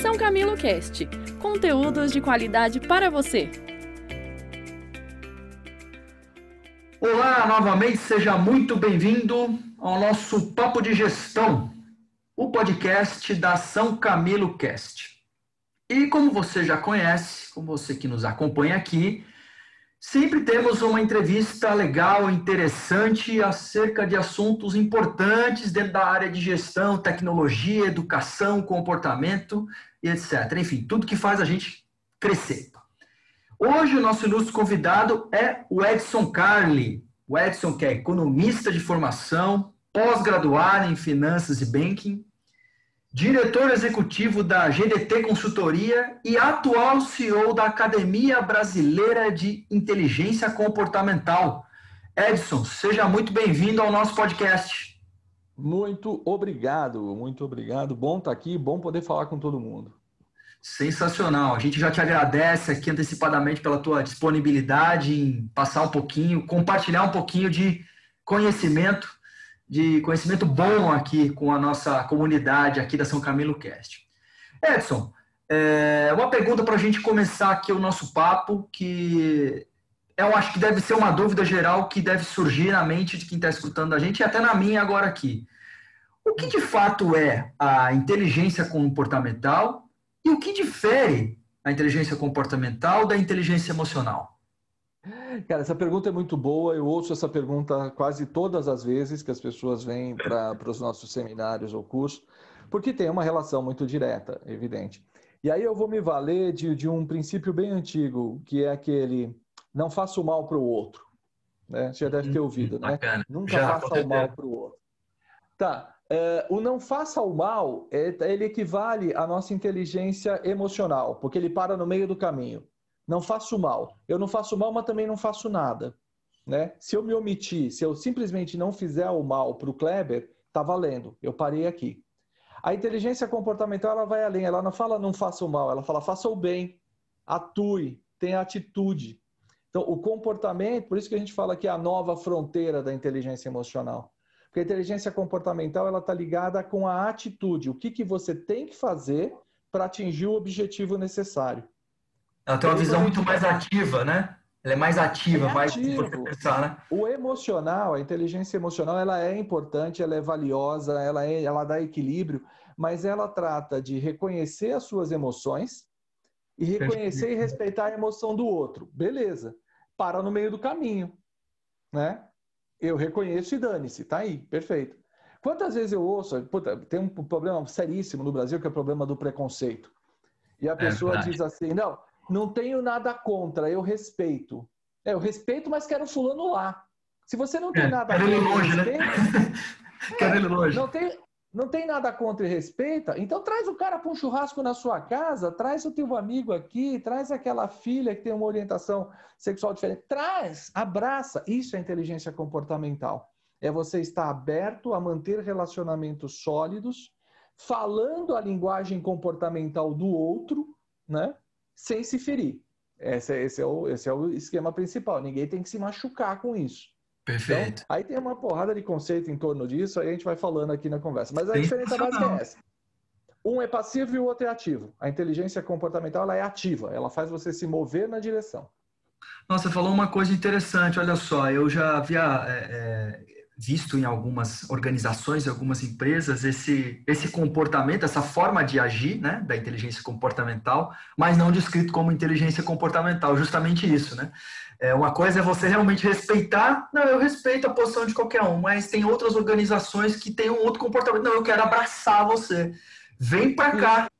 São Camilo Cast conteúdos de qualidade para você. Olá, novamente, seja muito bem-vindo ao nosso Papo de Gestão, o podcast da São Camilo Cast. E como você já conhece, como você que nos acompanha aqui, Sempre temos uma entrevista legal, interessante acerca de assuntos importantes dentro da área de gestão, tecnologia, educação, comportamento e etc. Enfim, tudo que faz a gente crescer. Hoje o nosso ilustre convidado é o Edson Carli. O Edson que é economista de formação, pós-graduado em finanças e banking, diretor executivo da GDT Consultoria e atual CEO da Academia Brasileira de Inteligência Comportamental. Edson, seja muito bem-vindo ao nosso podcast. Muito obrigado, muito obrigado. Bom estar aqui, bom poder falar com todo mundo. Sensacional. A gente já te agradece aqui antecipadamente pela tua disponibilidade em passar um pouquinho, compartilhar um pouquinho de conhecimento de conhecimento bom aqui com a nossa comunidade aqui da São Camilo Cast. Edson, é, uma pergunta para a gente começar aqui o nosso papo, que eu acho que deve ser uma dúvida geral que deve surgir na mente de quem está escutando a gente e até na minha agora aqui. O que de fato é a inteligência comportamental e o que difere a inteligência comportamental da inteligência emocional? Cara, essa pergunta é muito boa. Eu ouço essa pergunta quase todas as vezes que as pessoas vêm para os nossos seminários ou cursos, porque tem uma relação muito direta, evidente. E aí eu vou me valer de, de um princípio bem antigo, que é aquele não faça o mal para o outro. Né? Você já deve ter ouvido, né? Bacana. Nunca Já, faça o mal para o outro. Tá. É, o não faça o mal, é, ele equivale à nossa inteligência emocional, porque ele para no meio do caminho não faço mal. Eu não faço mal, mas também não faço nada. Né? Se eu me omitir, se eu simplesmente não fizer o mal para o Kleber, tá valendo. Eu parei aqui. A inteligência comportamental ela vai além. Ela não fala não faça o mal, ela fala faça o bem, atue, tenha atitude. Então, o comportamento, por isso que a gente fala que é a nova fronteira da inteligência emocional. Porque a inteligência comportamental ela está ligada com a atitude. O que, que você tem que fazer para atingir o objetivo necessário. Ela tem uma visão muito mais ativa, né? Ela é mais ativa, É mais pensar, né? O emocional, a inteligência emocional, ela é importante, ela é valiosa, ela, é, ela dá equilíbrio, mas ela trata de reconhecer as suas emoções e reconhecer e respeitar a emoção do outro. Beleza. Para no meio do caminho, né? Eu reconheço e dane-se, tá aí, perfeito. Quantas vezes eu ouço, puta, tem um problema seríssimo no Brasil que é o problema do preconceito. E a pessoa verdade. diz assim, não, não tenho nada contra, eu respeito. É, eu respeito, mas quero fulano lá. Se você não tem É, nada quero ele contra e longe, né? respeita, Quero ele longe. não tem, não tem nada contra e respeita, então traz o cara para um churrasco na sua casa, traz o teu amigo aqui, traz aquela filha que tem uma orientação sexual diferente. Traz, abraça. Isso é inteligência comportamental. É você estar aberto a manter relacionamentos sólidos, falando a linguagem comportamental do outro, né? Sem se ferir. Esse, é- esse é o, esse é o esquema principal. Ninguém tem que se machucar com isso. Perfeito. Então, aí tem uma porrada de conceito em torno disso, aí a gente vai falando aqui na conversa. Mas a diferença básica é essa. Um é passivo e o outro é ativo. A inteligência comportamental ela é ativa, ela faz você se mover na direção. Nossa, você falou uma coisa interessante, olha só, eu já havia é, é, visto em algumas organizações, algumas empresas, esse, esse comportamento, essa forma de agir, né, da inteligência comportamental, mas não descrito como inteligência comportamental, justamente isso, né? É, uma coisa é você realmente respeitar, não, eu respeito a posição de qualquer um, mas tem outras organizações que têm um outro comportamento, não, eu quero abraçar você, vem para cá,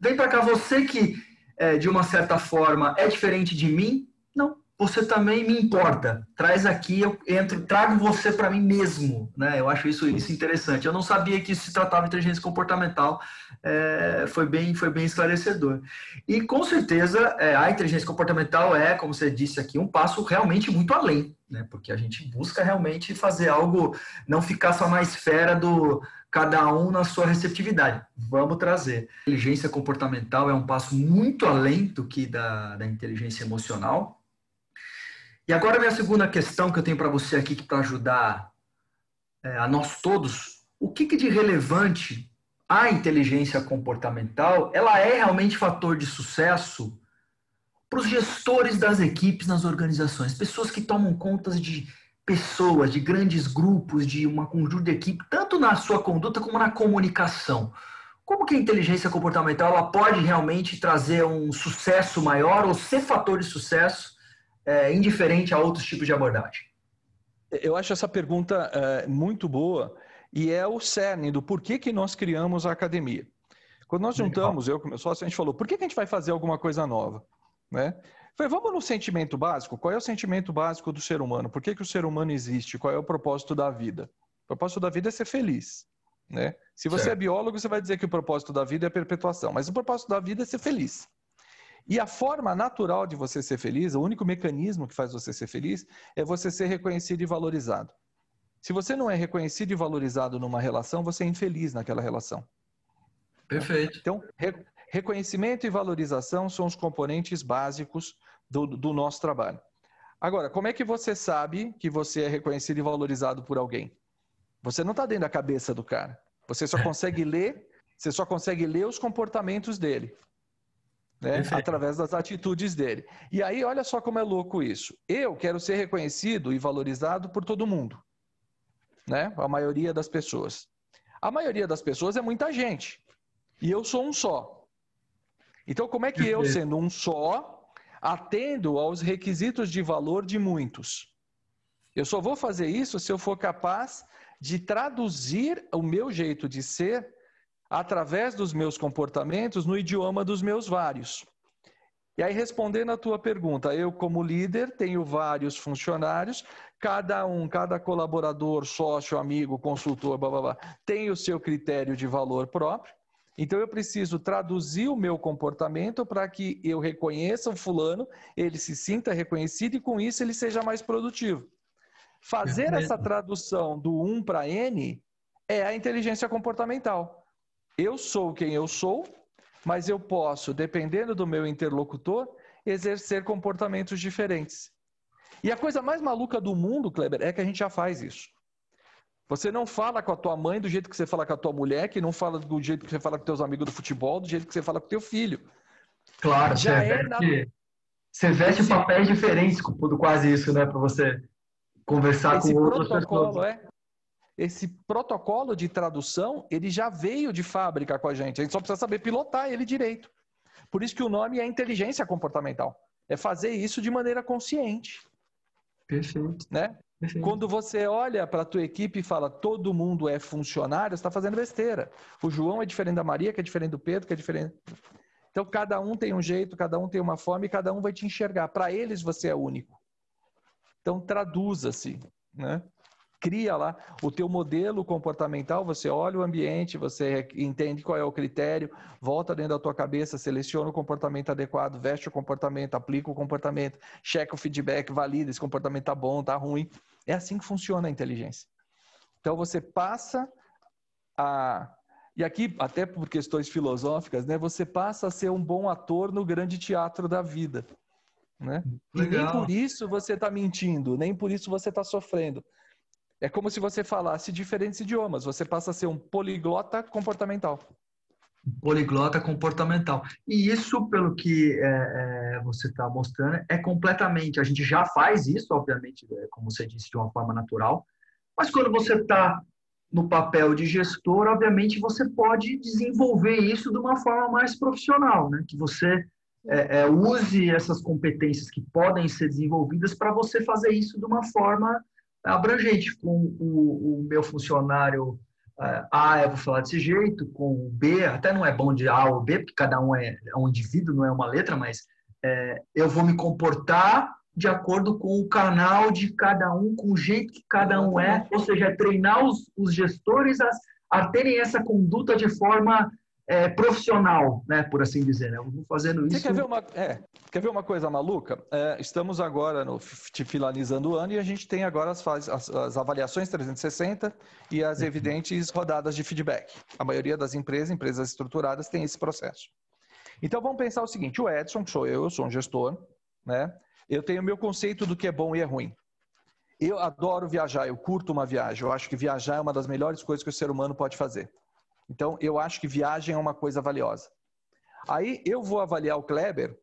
vem para cá, você que é, de uma certa forma é diferente de mim, você também me importa. Traz aqui, eu entro, trago você para mim mesmo, né? Eu acho isso, isso interessante. Eu não sabia que isso se tratava de inteligência comportamental. É, foi bem, foi bem esclarecedor. E com certeza é, a inteligência comportamental é, como você disse aqui, um passo realmente muito além, né? Porque a gente busca realmente fazer algo, não ficar só na esfera do cada um na sua receptividade. Vamos trazer. A inteligência comportamental é um passo muito além do que da, da inteligência emocional. E agora minha segunda questão que eu tenho para você aqui para ajudar é, a nós todos, o que, que de relevante a inteligência comportamental, ela é realmente fator de sucesso para os gestores das equipes nas organizações, pessoas que tomam conta de pessoas, de grandes grupos, de uma conjunto de equipe, tanto na sua conduta como na comunicação. Como que a inteligência comportamental ela pode realmente trazer um sucesso maior ou ser fator de sucesso é, indiferente a outros tipos de abordagem? Eu acho essa pergunta é, muito boa e é o cerne do porquê que nós criamos a academia. Quando nós juntamos, eu com meu sócio, a gente falou, por que, que a gente vai fazer alguma coisa nova? Né? Falei, vamos no sentimento básico. Qual é o sentimento básico do ser humano? Por que, que o ser humano existe? Qual é o propósito da vida? O propósito da vida é ser feliz. Né? Se você é certo. é biólogo, você vai dizer que o propósito da vida é a perpetuação, mas o propósito da vida é ser feliz. E a forma natural de você ser feliz, o único mecanismo que faz você ser feliz, é você ser reconhecido e valorizado. Se você não é reconhecido e valorizado numa relação, você é infeliz naquela relação. Perfeito. Então, Reconhecimento e valorização são os componentes básicos do, do nosso trabalho. Agora, como é que você sabe que você é reconhecido e valorizado por alguém? Você não está dentro da cabeça do cara. Você só consegue ler, você só consegue ler os comportamentos dele. Né? através das atitudes dele. E aí, olha só como é louco isso. Eu quero ser reconhecido e valorizado por todo mundo. Né? A maioria das pessoas. A maioria das pessoas é muita gente. E eu sou um só. Então, como é que eu, sendo um só, atendo aos requisitos de valor de muitos? Eu só vou fazer isso se eu for capaz de traduzir o meu jeito de ser através dos meus comportamentos no idioma dos meus vários. E aí, respondendo a tua pergunta, eu, como líder, tenho vários funcionários, cada um, cada colaborador, sócio, amigo, consultor, blá, blá, blá, tem o seu critério de valor próprio. Então eu preciso traduzir o meu comportamento para que eu reconheça o fulano, ele se sinta reconhecido e com isso ele seja mais produtivo. Fazer essa tradução do 1 para N é a inteligência comportamental. Eu sou quem eu sou, mas eu posso, dependendo do meu interlocutor, exercer comportamentos diferentes. E a coisa mais maluca do mundo, Kleber, é que a gente já faz isso. Você não fala com a tua mãe do jeito que você fala com a tua mulher, que não fala do jeito que você fala com teus amigos do futebol, do jeito que você fala com teu filho. Claro, Já você, é veste, na... você veste Esse... papéis diferentes quase isso, né? Para você conversar Esse com outras pessoas. É... Esse protocolo de tradução, ele já veio de fábrica com a gente. A gente só precisa saber pilotar ele direito. Por isso que o nome é inteligência comportamental. É fazer isso de maneira consciente. Perfeito. Né? Quando você olha para a tua equipe e fala todo mundo é funcionário, você está fazendo besteira. O João é diferente da Maria, que é diferente do Pedro, que é diferente. Então cada um tem um jeito, cada um tem uma forma e cada um vai te enxergar. Para eles você é único. Então traduza-se, né? Cria lá o teu modelo comportamental, você olha o ambiente, você entende qual é o critério, volta dentro da tua cabeça, seleciona o comportamento adequado, veste o comportamento, aplica o comportamento, checa o feedback, valida esse comportamento tá bom, tá ruim. É assim que funciona a inteligência. Então você passa a e aqui, até por questões filosóficas, né, você passa a ser um bom ator no grande teatro da vida. Né? E nem por isso você está mentindo, nem por isso você está sofrendo. É como se você falasse diferentes idiomas. Você passa a ser um poliglota comportamental. Poliglota comportamental. E isso, pelo que é, é, você está mostrando, é completamente. A gente já faz isso, obviamente, é, como você disse, de uma forma natural. Mas quando você está no papel de gestor, obviamente você pode desenvolver isso de uma forma mais profissional, né? Que você é, é, use essas competências que podem ser desenvolvidas para você fazer isso de uma forma abrangente. Com o, o meu funcionário A, eu vou falar desse jeito, com o B, até não é bom de A ou B, porque cada um é, é um indivíduo, não é uma letra, mas é, eu vou me comportar de acordo com o canal de cada um, com o jeito que cada um é, ou seja, é treinar os, os gestores a, a terem essa conduta de forma é, profissional, né, por assim dizer. Né? Eu vou fazendo isso. Você quer ver uma, é, quer ver uma coisa maluca? É, estamos agora no, finalizando o ano e a gente tem agora as, as, as avaliações 360 e as uhum. evidentes rodadas de feedback. A maioria das empresas, empresas estruturadas, tem esse processo. Então vamos pensar o seguinte: o Edson, que sou eu, eu sou um gestor, né? Eu tenho o meu conceito do que é bom e é ruim. Eu adoro viajar, eu curto uma viagem. Eu acho que viajar é uma das melhores coisas que o ser humano pode fazer. Então, eu acho que viagem é uma coisa valiosa. Aí eu vou avaliar o Kleber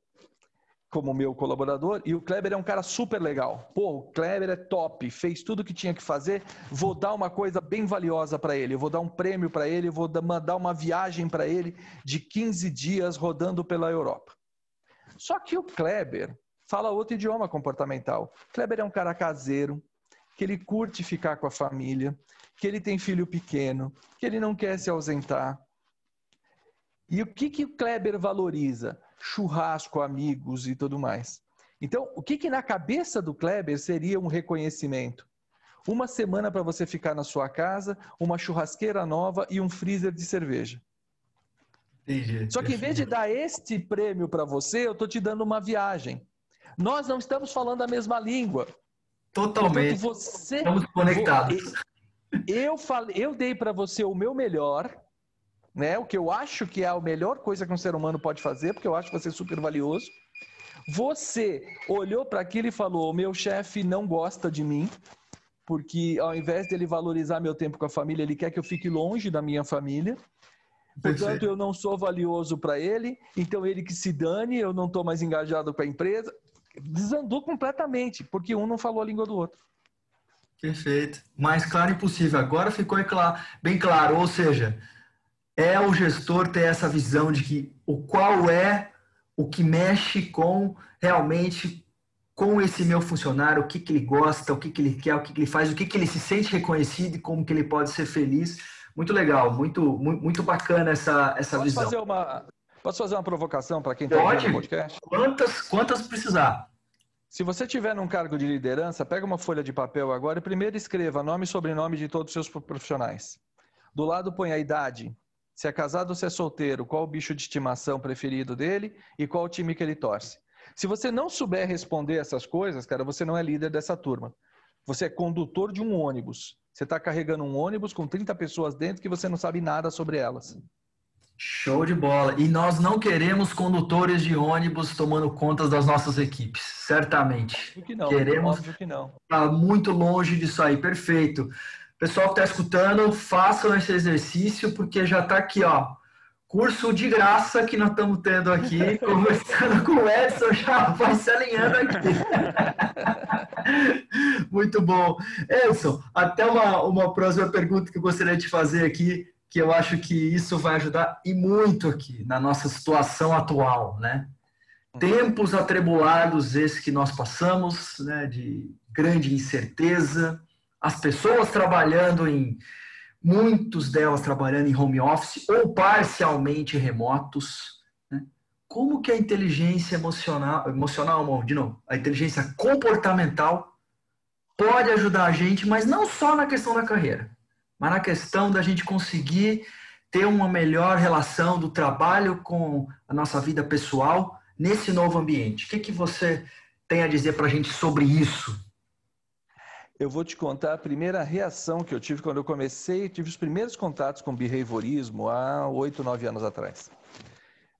como meu colaborador e o Kleber é um cara super legal. Pô, o Kleber é top, fez tudo o que tinha que fazer. Vou dar uma coisa bem valiosa para ele. Eu vou dar um prêmio para ele, eu vou mandar uma viagem para ele de 15 dias rodando pela Europa. Só que o Kleber fala outro idioma comportamental. O Kleber é um cara caseiro, que ele curte ficar com a família, que ele tem filho pequeno, que ele não quer se ausentar. E o que, que o Kleber valoriza? Churrasco, amigos e tudo mais. Então, o que, que na cabeça do Kleber seria um reconhecimento? Uma semana para você ficar na sua casa, uma churrasqueira nova e um freezer de cerveja. Entendi. Só que em vez de dar este prêmio para você, eu estou te dando uma viagem. Nós não estamos falando a mesma língua. Totalmente. Portanto, você, estamos conectados. Eu, falei, eu dei para você o meu melhor, né? O que eu acho que é a melhor coisa que um ser humano pode fazer, porque eu acho você super valioso. Você olhou para aquilo e falou: o meu chefe não gosta de mim, porque ao invés dele valorizar meu tempo com a família, ele quer que eu fique longe da minha família. Portanto, eu não sou valioso para ele, então ele que se dane, eu não estou mais engajado com a empresa. Desandou completamente, porque um não falou a língua do outro. Perfeito. Mais claro impossível. Agora ficou bem claro. Ou seja, é o gestor ter essa visão de que o qual é o que mexe com realmente com esse meu funcionário, o que, que ele gosta, o que, que ele quer, o que, que ele faz, o que, que ele se sente reconhecido e como que ele pode ser feliz. Muito legal, muito, muito bacana essa, essa Posso visão. Fazer uma, posso fazer uma provocação para quem está ouvindo o podcast? Quantas, quantas precisar. Se você tiver num cargo de liderança, pega uma folha de papel agora e primeiro escreva nome e sobrenome de todos os seus profissionais. Do lado põe a idade, se é casado ou se é solteiro, qual o bicho de estimação preferido dele e qual o time que ele torce. Se você não souber responder essas coisas, cara, você não é líder dessa turma. Você é condutor de um ônibus. Você está carregando um ônibus com 30 pessoas dentro que você não sabe nada sobre elas. Show de bola. E nós não queremos condutores de ônibus tomando contas das nossas equipes, certamente. Que não. Queremos que não. Tá muito longe disso aí, perfeito. Pessoal que está escutando, façam esse exercício, porque já está aqui, ó. Curso de graça que nós estamos tendo aqui, conversando com o Edson, já vai se alinhando aqui. Muito bom. Edson, até uma, uma próxima pergunta que eu gostaria de fazer aqui que eu acho que isso vai ajudar e muito aqui na nossa situação atual, né? Tempos atribulados esses que nós passamos, né, de grande incerteza, as pessoas trabalhando em muitos delas trabalhando em home office ou parcialmente remotos. Né? Como que a inteligência emocional, emocional, de novo, a inteligência comportamental pode ajudar a gente, mas não só na questão da carreira, mas na questão da gente conseguir ter uma melhor relação do trabalho com a nossa vida pessoal nesse novo ambiente. O que, que você tem a dizer para a gente sobre isso? Eu vou te contar a primeira reação que eu tive quando eu comecei, tive os primeiros contatos com behaviorismo há oito, nove anos atrás.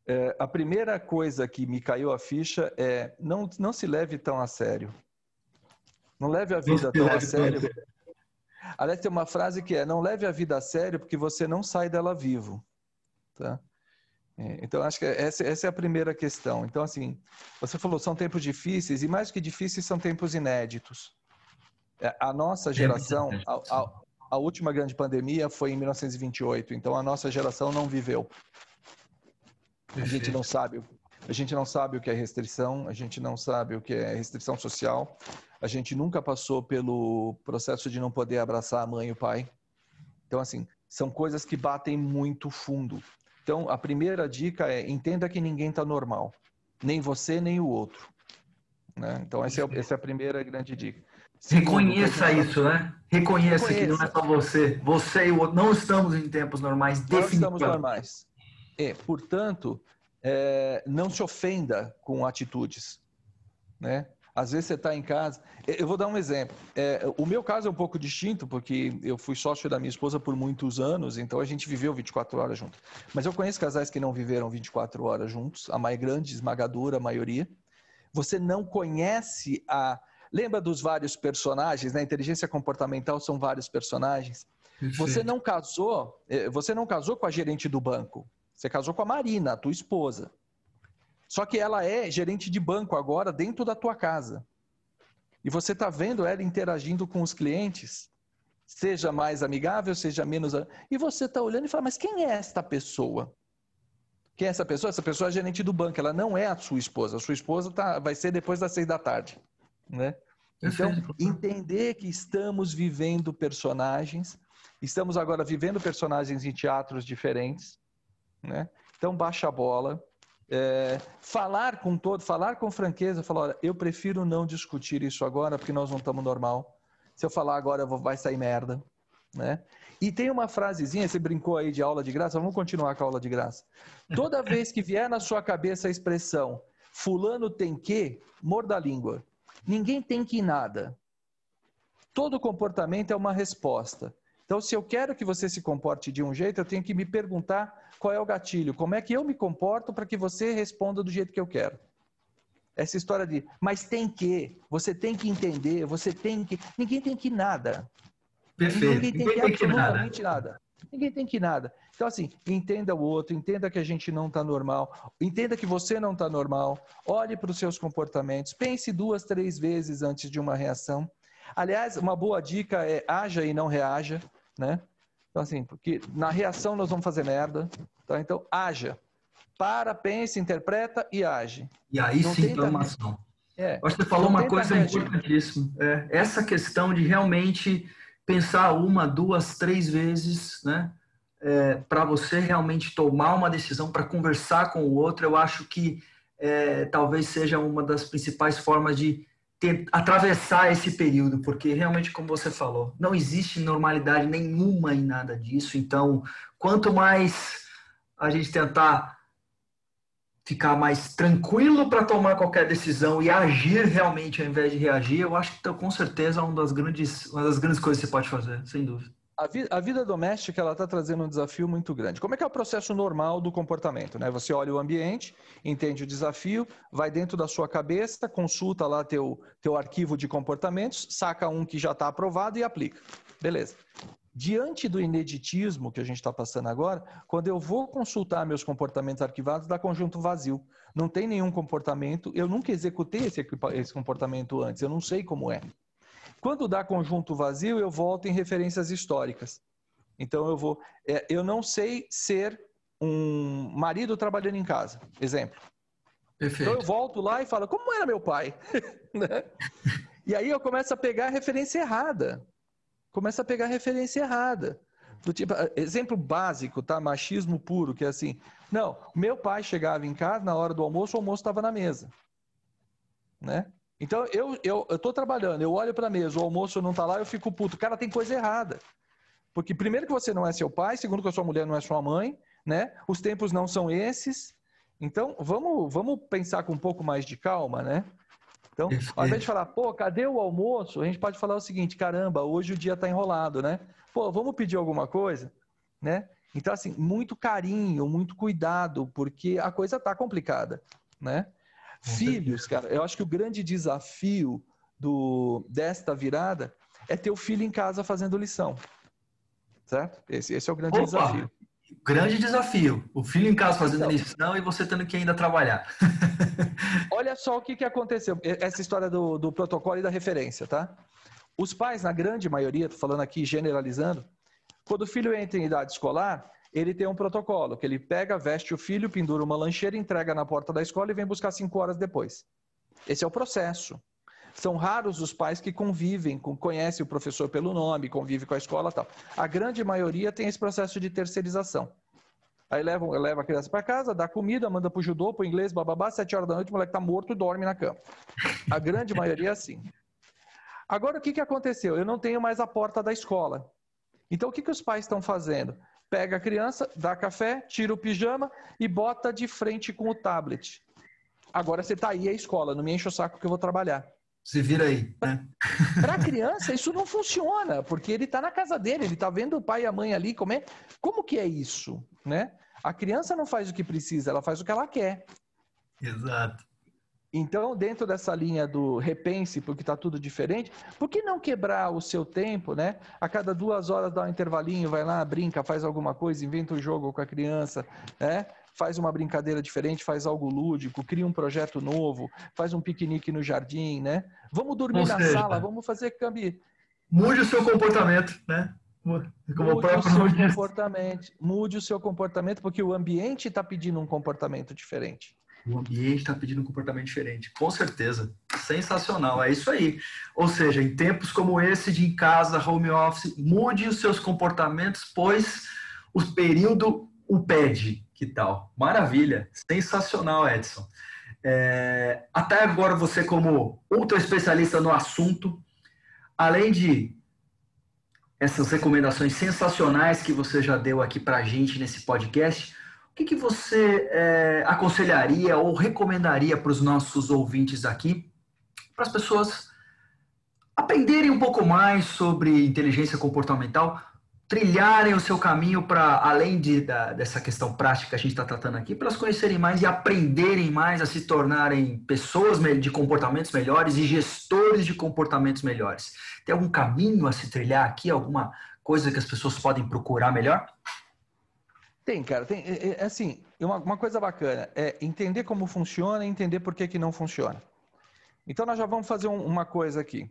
É, a primeira coisa que me caiu a ficha é não, não se leve tão a sério. Não leve a vida tão a sério. Aliás, tem uma frase que é: não leve a vida a sério porque você não sai dela vivo. Tá? É, então, acho que essa, essa, é a primeira questão. Então, assim, você falou, são tempos difíceis, e mais que difíceis, são tempos inéditos. É, a nossa geração, a, a, a última grande pandemia foi em 1928, então a nossa geração não viveu. A gente não sabe, a gente não sabe o que é restrição, a gente não sabe o que é restrição social, a gente nunca passou pelo processo de não poder abraçar a mãe e o pai. Então, assim, são coisas que batem muito fundo. Então, a primeira dica é entenda que ninguém está normal, nem você nem o outro. Né? Então, essa é, essa é a primeira grande dica. Reconheça isso, né? Reconheça, Reconheça, que não é só você. Você e o outro não estamos em tempos normais, definitivamente. Não estamos normais. É, portanto, é, não se ofenda com atitudes, né? Às vezes você está em casa. Eu vou dar um exemplo. É, o meu caso é um pouco distinto, porque eu fui sócio da minha esposa por muitos anos, então a gente viveu 24 horas juntos. Mas eu conheço casais que não viveram 24 horas juntos, a mais grande, esmagadora maioria. Você não conhece a. Lembra dos vários personagens? Na né? inteligência comportamental são vários personagens. Perfeito. Você não casou, eh, você não casou com a gerente do banco. Você casou com a Marina, a tua esposa. Só que ela é gerente de banco agora dentro da tua casa. E você está vendo ela interagindo com os clientes, seja mais amigável, seja menos. E você está olhando e fala, mas quem é esta pessoa? Quem é essa pessoa? Essa pessoa é gerente do banco, ela não é a sua esposa. A sua esposa tá, vai ser depois das seis da tarde. Né? Então, entender que estamos vivendo personagens, estamos agora vivendo personagens em teatros diferentes, né? Então, baixa a bola, é, falar com todo, falar com franqueza, falar, olha, eu prefiro não discutir isso agora porque nós não estamos normal. Se eu falar agora, vou, vai sair merda, né? E tem uma frasezinha, você brincou aí de aula de graça, vamos continuar com a aula de graça. Toda vez que vier na sua cabeça a expressão fulano tem que, morda a língua. Ninguém tem que nada. Todo comportamento é uma resposta. Então, se eu quero que você se comporte de um jeito, eu tenho que me perguntar qual é o gatilho, como é que eu me comporto para que você responda do jeito que eu quero. Essa história de, mas tem que, você tem que entender, você tem que. Ninguém tem que nada. Perfeito. Ninguém tem Ninguém que tem absolutamente que nada. nada. Ninguém tem que nada. Então, assim, entenda o outro, entenda que a gente não está normal, entenda que você não está normal, olhe para os seus comportamentos, pense duas, três vezes antes de uma reação. Aliás, uma boa dica é haja e não reaja né? Então, assim, porque na reação nós vamos fazer merda, tá? Então, haja. Para, pense, interpreta e age. E aí não sim, toma ação. É, Acho que você falou uma coisa importantíssima. É, essa questão de realmente pensar uma, duas, três vezes, né? É, para você realmente tomar uma decisão, para conversar com o outro, eu acho que é, talvez seja uma das principais formas de atravessar esse período, porque realmente, como você falou, não existe normalidade nenhuma em nada disso. Então, quanto mais a gente tentar ficar mais tranquilo para tomar qualquer decisão e agir realmente ao invés de reagir, eu acho que então, com certeza é uma das grandes, uma das grandes coisas que você pode fazer, sem dúvida. A, vi a vida doméstica ela está trazendo um desafio muito grande. Como é que é o processo normal do comportamento? Né? Você olha o ambiente, entende o desafio, vai dentro da sua cabeça, consulta lá teu, teu arquivo de comportamentos, saca um que já está aprovado e aplica. Beleza. Diante do ineditismo que a gente está passando agora, quando eu vou consultar meus comportamentos arquivados, dá conjunto vazio. Não tem nenhum comportamento, eu nunca executei esse, esse comportamento antes, eu não sei como é. Quando dá conjunto vazio, eu volto em referências históricas. Então eu vou. É, eu não sei ser um marido trabalhando em casa. Exemplo. Perfeito. Então eu volto lá e falo, como era meu pai? né? E aí eu começo a pegar a referência errada. Começo a pegar a referência errada. Do tipo, exemplo básico, tá? Machismo puro, que é assim. Não, meu pai chegava em casa na hora do almoço, o almoço estava na mesa. Né? Então, eu, eu, eu tô trabalhando, eu olho para a mesa, o almoço não está lá, eu fico puto. Cara, tem coisa errada. Porque, primeiro, que você não é seu pai, segundo, que a sua mulher não é sua mãe, né? Os tempos não são esses. Então, vamos, vamos pensar com um pouco mais de calma, né? Então, ao invés de falar, pô, cadê o almoço? A gente pode falar o seguinte: caramba, hoje o dia está enrolado, né? Pô, vamos pedir alguma coisa, né? Então, assim, muito carinho, muito cuidado, porque a coisa está complicada, né? Filhos, cara, eu acho que o grande desafio do, desta virada é ter o filho em casa fazendo lição. Certo? Esse, esse é o grande Opa, desafio. Grande desafio. O filho em casa fazendo então, lição e você tendo que ainda trabalhar. olha só o que, que aconteceu. Essa história do, do protocolo e da referência, tá? Os pais, na grande maioria, tô falando aqui generalizando, quando o filho entra em idade escolar, ele tem um protocolo, que ele pega, veste o filho, pendura uma lancheira, entrega na porta da escola e vem buscar cinco horas depois. Esse é o processo. São raros os pais que convivem, conhecem o professor pelo nome, convivem com a escola tal. A grande maioria tem esse processo de terceirização. Aí leva, leva a criança para casa, dá comida, manda para o judô, para o inglês, bababá, sete horas da noite, o moleque está morto e dorme na cama. A grande maioria é assim. Agora, o que, que aconteceu? Eu não tenho mais a porta da escola. Então, o que, que os pais estão fazendo? Pega a criança, dá café, tira o pijama e bota de frente com o tablet. Agora você está aí à escola, não me enche o saco que eu vou trabalhar. Se vira aí. Né? Para a criança, isso não funciona, porque ele está na casa dele, ele está vendo o pai e a mãe ali comer. Como que é isso? Né? A criança não faz o que precisa, ela faz o que ela quer. Exato. Então, dentro dessa linha do repense, porque está tudo diferente, por que não quebrar o seu tempo, né? A cada duas horas dá um intervalinho, vai lá, brinca, faz alguma coisa, inventa um jogo com a criança, né? Faz uma brincadeira diferente, faz algo lúdico, cria um projeto novo, faz um piquenique no jardim, né? Vamos dormir Ou na seja, sala, vamos fazer cambi. Mude o seu comportamento, né? Como mude o, o seu comportamento, mude o seu comportamento, porque o ambiente está pedindo um comportamento diferente. O ambiente está pedindo um comportamento diferente. Com certeza. Sensacional. É isso aí. Ou seja, em tempos como esse de em casa, home office, mude os seus comportamentos, pois o período o pede. Que tal? Maravilha. Sensacional, Edson. É, até agora, você, como ultra especialista no assunto, além de essas recomendações sensacionais que você já deu aqui para a gente nesse podcast, que, que você é, aconselharia ou recomendaria para os nossos ouvintes aqui, para as pessoas aprenderem um pouco mais sobre inteligência comportamental, trilharem o seu caminho para além de, da, dessa questão prática que a gente está tratando aqui, para elas conhecerem mais e aprenderem mais a se tornarem pessoas de comportamentos melhores e gestores de comportamentos melhores. Tem algum caminho a se trilhar aqui? Alguma coisa que as pessoas podem procurar melhor? Tem, cara. Tem, é, é, assim, uma, uma, coisa bacana é entender como funciona e entender por que, que não funciona. Então, nós já vamos fazer um, uma coisa aqui.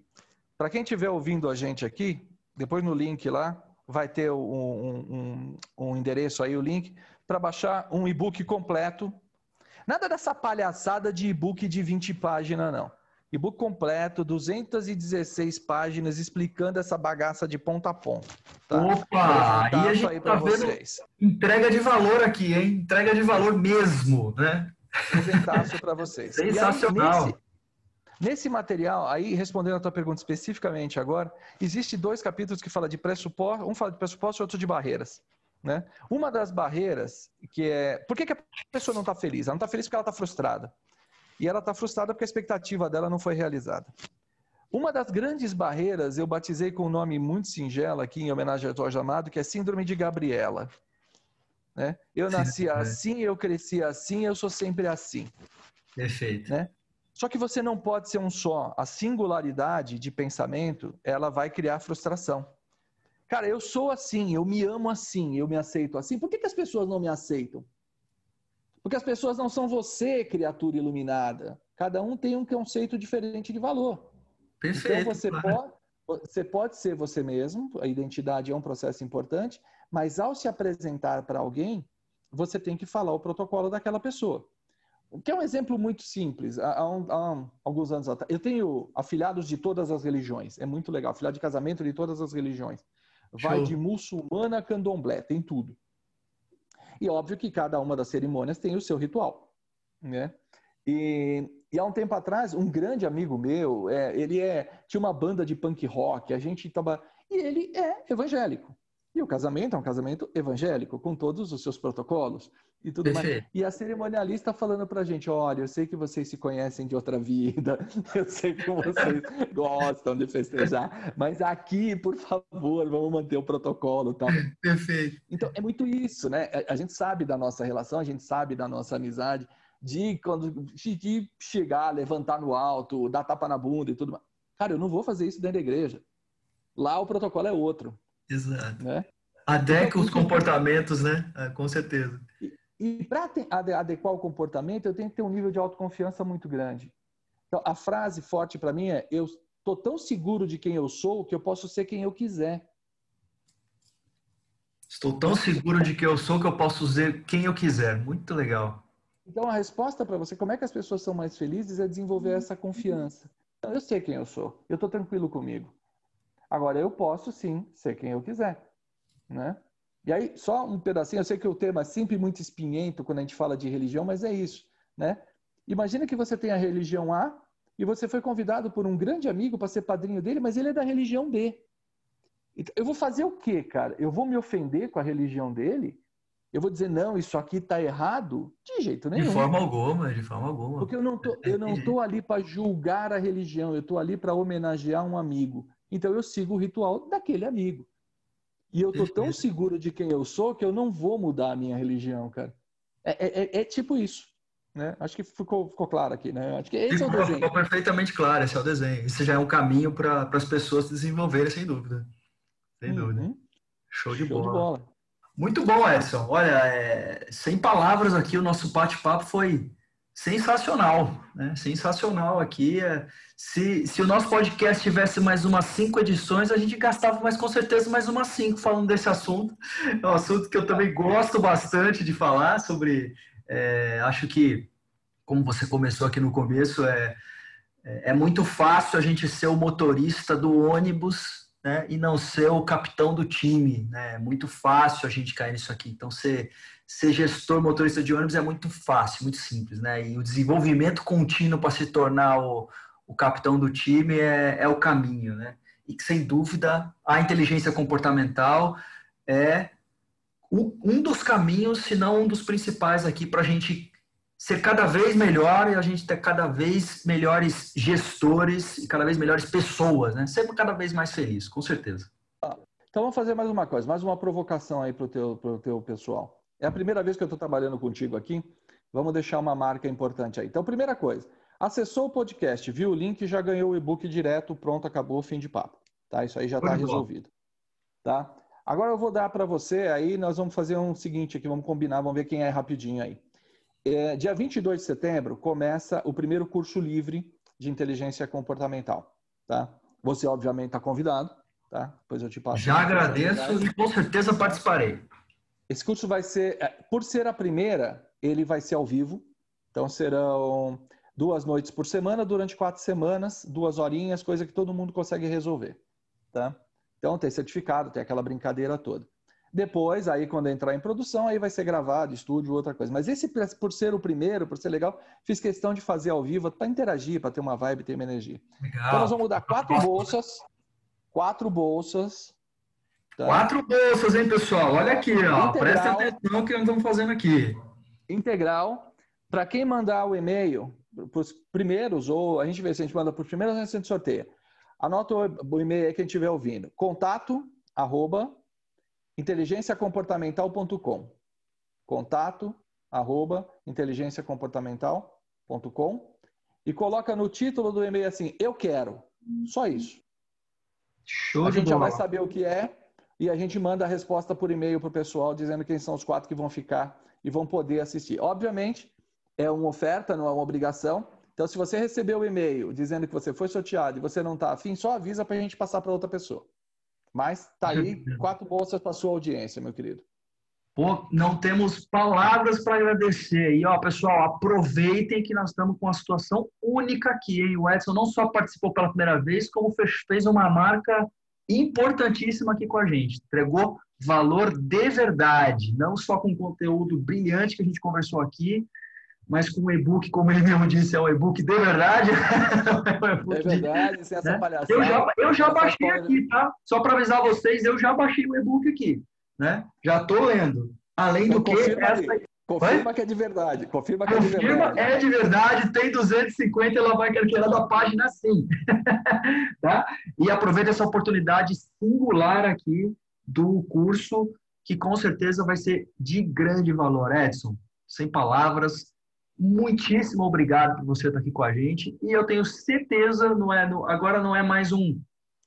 Para quem estiver ouvindo a gente aqui, depois no link lá, vai ter um, um, um endereço aí, o link, para baixar um e-book completo. Nada dessa palhaçada de e-book de 20 páginas, não. E-book completo, 216 páginas explicando essa bagaça de ponta a ponta. Tá? Opa! Aí a gente tá vendo vocês. entrega de valor aqui, hein? Entrega de valor mesmo, né? Presentaço para vocês. Sensacional. Aí, nesse, nesse, material, aí respondendo a tua pergunta especificamente agora, existe dois capítulos que fala de pressuposto, um fala de pressuposto e outro de barreiras. Né? Uma das barreiras que é. Por que, que a pessoa não está feliz? Ela não está feliz porque ela está frustrada e ela está frustrada porque a expectativa dela não foi realizada. Uma das grandes barreiras eu batizei com um nome muito singelo aqui em homenagem a Jorge Amado, que é Síndrome de Gabriela. Né? Eu nasci assim, eu cresci assim, eu sou sempre assim. Perfeito. Né? Só que você não pode ser um só. A singularidade de pensamento, ela vai criar frustração. Cara, eu sou assim, eu me amo assim, eu me aceito assim. Por que, que as pessoas não me aceitam? Porque as pessoas não são você, criatura iluminada. Cada um tem um conceito diferente de valor. Perfeito. Então você, claro. pode, você pode ser você mesmo, a identidade é um processo importante, mas ao se apresentar para alguém, você tem que falar o protocolo daquela pessoa. O que é um exemplo muito simples. Há, há alguns anos atrás, eu tenho afilhados de todas as religiões. É muito legal. Afilhado de casamento de todas as religiões. Vai Show. de muçulmana a candomblé, tem tudo. E óbvio que cada uma das cerimônias tem o seu ritual, né? E, e há um tempo atrás, um grande amigo meu, é, ele é, tinha uma banda de punk rock, a gente tava, e ele é evangélico. E o casamento é um casamento evangélico, com todos os seus protocolos e tudo Perfeito. mais. E a cerimonialista falando pra gente: olha, eu sei que vocês se conhecem de outra vida, eu sei que vocês gostam de festejar, mas aqui, por favor, vamos manter o protocolo tal. Perfeito. Então, é muito isso, né? A gente sabe da nossa relação, a gente sabe da nossa amizade, de quando de chegar, levantar no alto, dar tapa na bunda e tudo mais. Cara, eu não vou fazer isso dentro da igreja. Lá o protocolo é outro. Exato. Né? Adequa então, os comportamentos, né? Ah, com certeza. E, e para adequar o comportamento, eu tenho que ter um nível de autoconfiança muito grande. Então, a frase forte para mim é: eu estou tão seguro de quem eu sou que eu posso ser quem eu quiser. Estou tão seguro de quem eu sou que eu posso ser quem eu quiser. Muito legal. Então, a resposta para você, como é que as pessoas são mais felizes, é desenvolver essa confiança. Então, eu sei quem eu sou, eu estou tranquilo comigo. Agora, eu posso sim ser quem eu quiser, né? E aí, só um pedacinho, eu sei que o tema é sempre muito espinhento quando a gente fala de religião, mas é isso, né? Imagina que você tem a religião A e você foi convidado por um grande amigo para ser padrinho dele, mas ele é da religião B. Então, eu vou fazer o quê, cara? Eu vou me ofender com a religião dele? Eu vou dizer, não, isso aqui está errado? De jeito nenhum. De forma alguma, de forma alguma. Porque eu não tô, eu não tô ali para julgar a religião, eu tô ali para homenagear um amigo. Então eu sigo o ritual daquele amigo. E eu tô tão seguro de quem eu sou que eu não vou mudar a minha religião, cara. É, é, é, é tipo isso. Né? Acho que ficou, ficou claro aqui, né? Acho que esse ficou, é o desenho. Ficou perfeitamente claro, esse é o desenho. Esse já é um caminho para as pessoas se desenvolverem, sem dúvida. Sem uhum. dúvida. Show de, Show bola. de bola. Muito bom, Edson. Olha, é, sem palavras aqui, o nosso bate-papo foi sensacional, né? Sensacional aqui. É, se, se o nosso podcast tivesse mais umas cinco edições, a gente gastava mais com certeza mais umas cinco falando desse assunto. É um assunto que eu também gosto bastante de falar sobre. É, acho que, como você começou aqui no começo, é, é, é muito fácil a gente ser o motorista do ônibus né, e não ser o capitão do time. Né? É muito fácil a gente cair nisso aqui. Então, ser, ser gestor motorista de ônibus é muito fácil, muito simples. Né? E o desenvolvimento contínuo para se tornar o, o capitão do time é, é o caminho. Né? E que, sem dúvida, a inteligência comportamental é um dos caminhos, se não um dos principais aqui para a gente ser cada vez melhor e a gente ter cada vez melhores gestores e cada vez melhores pessoas, né? Sempre cada vez mais feliz, com certeza. Então vamos fazer mais uma coisa, mais uma provocação aí para o teu, teu pessoal. É a primeira vez que eu estou trabalhando contigo aqui. Vamos deixar uma marca importante aí. Então, primeira coisa, acessou o podcast, viu o link, já ganhou o e-book direto, pronto, acabou, fim de papo. Tá? Isso aí já está resolvido. Tá? Agora eu vou dar para você, aí nós vamos fazer um seguinte aqui, vamos combinar, vamos ver quem é rapidinho aí. É, dia 22 de setembro começa o primeiro curso livre de inteligência comportamental, tá? Você, obviamente, está convidado, tá? Depois eu te passo. Já agradeço e com certeza participarei. Esse curso vai ser, é, por ser a primeira, ele vai ser ao vivo. Então serão duas noites por semana, durante quatro semanas, duas horinhas, coisa que todo mundo consegue resolver, tá? Então tem certificado, tem aquela brincadeira toda. Depois, aí quando entrar em produção, aí vai ser gravado, estúdio, outra coisa. Mas esse, por ser o primeiro, por ser legal, fiz questão de fazer ao vivo para interagir, para ter uma vibe, ter uma energia. Legal. Então nós vamos mudar quatro bolsas, quatro bolsas. Tá? Quatro bolsas, hein, pessoal? Olha aqui, ó. Presta atenção que nós estamos fazendo aqui. Integral. Para quem mandar o e-mail, para os primeiros, ou a gente vê se a gente manda para os primeiros, a gente sorteia. Anota o e-mail aí que a gente estiver ouvindo. Contato, arroba, inteligenciacomportamental.com. Contato arroba inteligenciacomportamental.com e coloca no título do e-mail assim, eu quero. Só isso. Show a gente já vai saber o que é e a gente manda a resposta por e-mail para o pessoal dizendo quem são os quatro que vão ficar e vão poder assistir. Obviamente, é uma oferta, não é uma obrigação. Então, se você recebeu o e-mail dizendo que você foi sorteado e você não está afim, só avisa para a gente passar para outra pessoa. Mas tá aí quatro bolsas para sua audiência, meu querido. Pô, não temos palavras para agradecer. E, ó, pessoal, aproveitem que nós estamos com uma situação única aqui, hein? O Edson não só participou pela primeira vez, como fez uma marca importantíssima aqui com a gente. Entregou valor de verdade, não só com conteúdo brilhante que a gente conversou aqui, mas com um e-book, como ele mesmo disse, é um e-book de verdade. é, verdade, de, sem essa né? palhaçada. Eu já, eu já baixei aqui, tá? Só para avisar vocês, eu já baixei o e-book aqui, né? Já estou lendo. Além então, do que, essa... Confirma que é de verdade. Confirma que Confirma, é de verdade. É de verdade, tem 250, ela vai querer da página sim. tá? E aproveita essa oportunidade singular aqui do curso, que com certeza vai ser de grande valor. Edson, sem palavras, muitíssimo obrigado por você estar aqui com a gente. E eu tenho certeza, não é, agora não é mais um,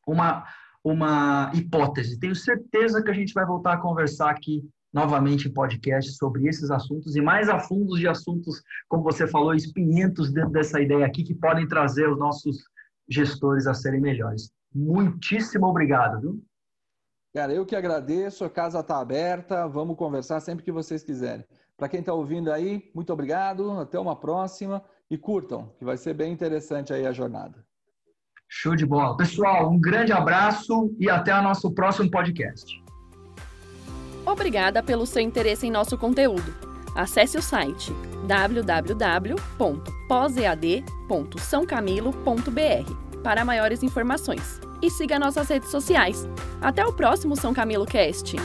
uma, uma hipótese, tenho certeza que a gente vai voltar a conversar aqui novamente em podcast sobre esses assuntos e mais a fundo de assuntos, como você falou, espinhentos dentro dessa ideia aqui que podem trazer os nossos gestores a serem melhores. Muitíssimo obrigado, viu? Cara, eu que agradeço, a casa está aberta, vamos conversar sempre que vocês quiserem. Para quem está ouvindo aí, muito obrigado, até uma próxima e curtam, que vai ser bem interessante aí a jornada. Show de bola. Pessoal, um grande abraço e até o nosso próximo podcast. Obrigada pelo seu interesse em nosso conteúdo. Acesse o site www.posead.sãocamilo.br para maiores informações e siga nossas redes sociais. Até o próximo São Camilo Cast.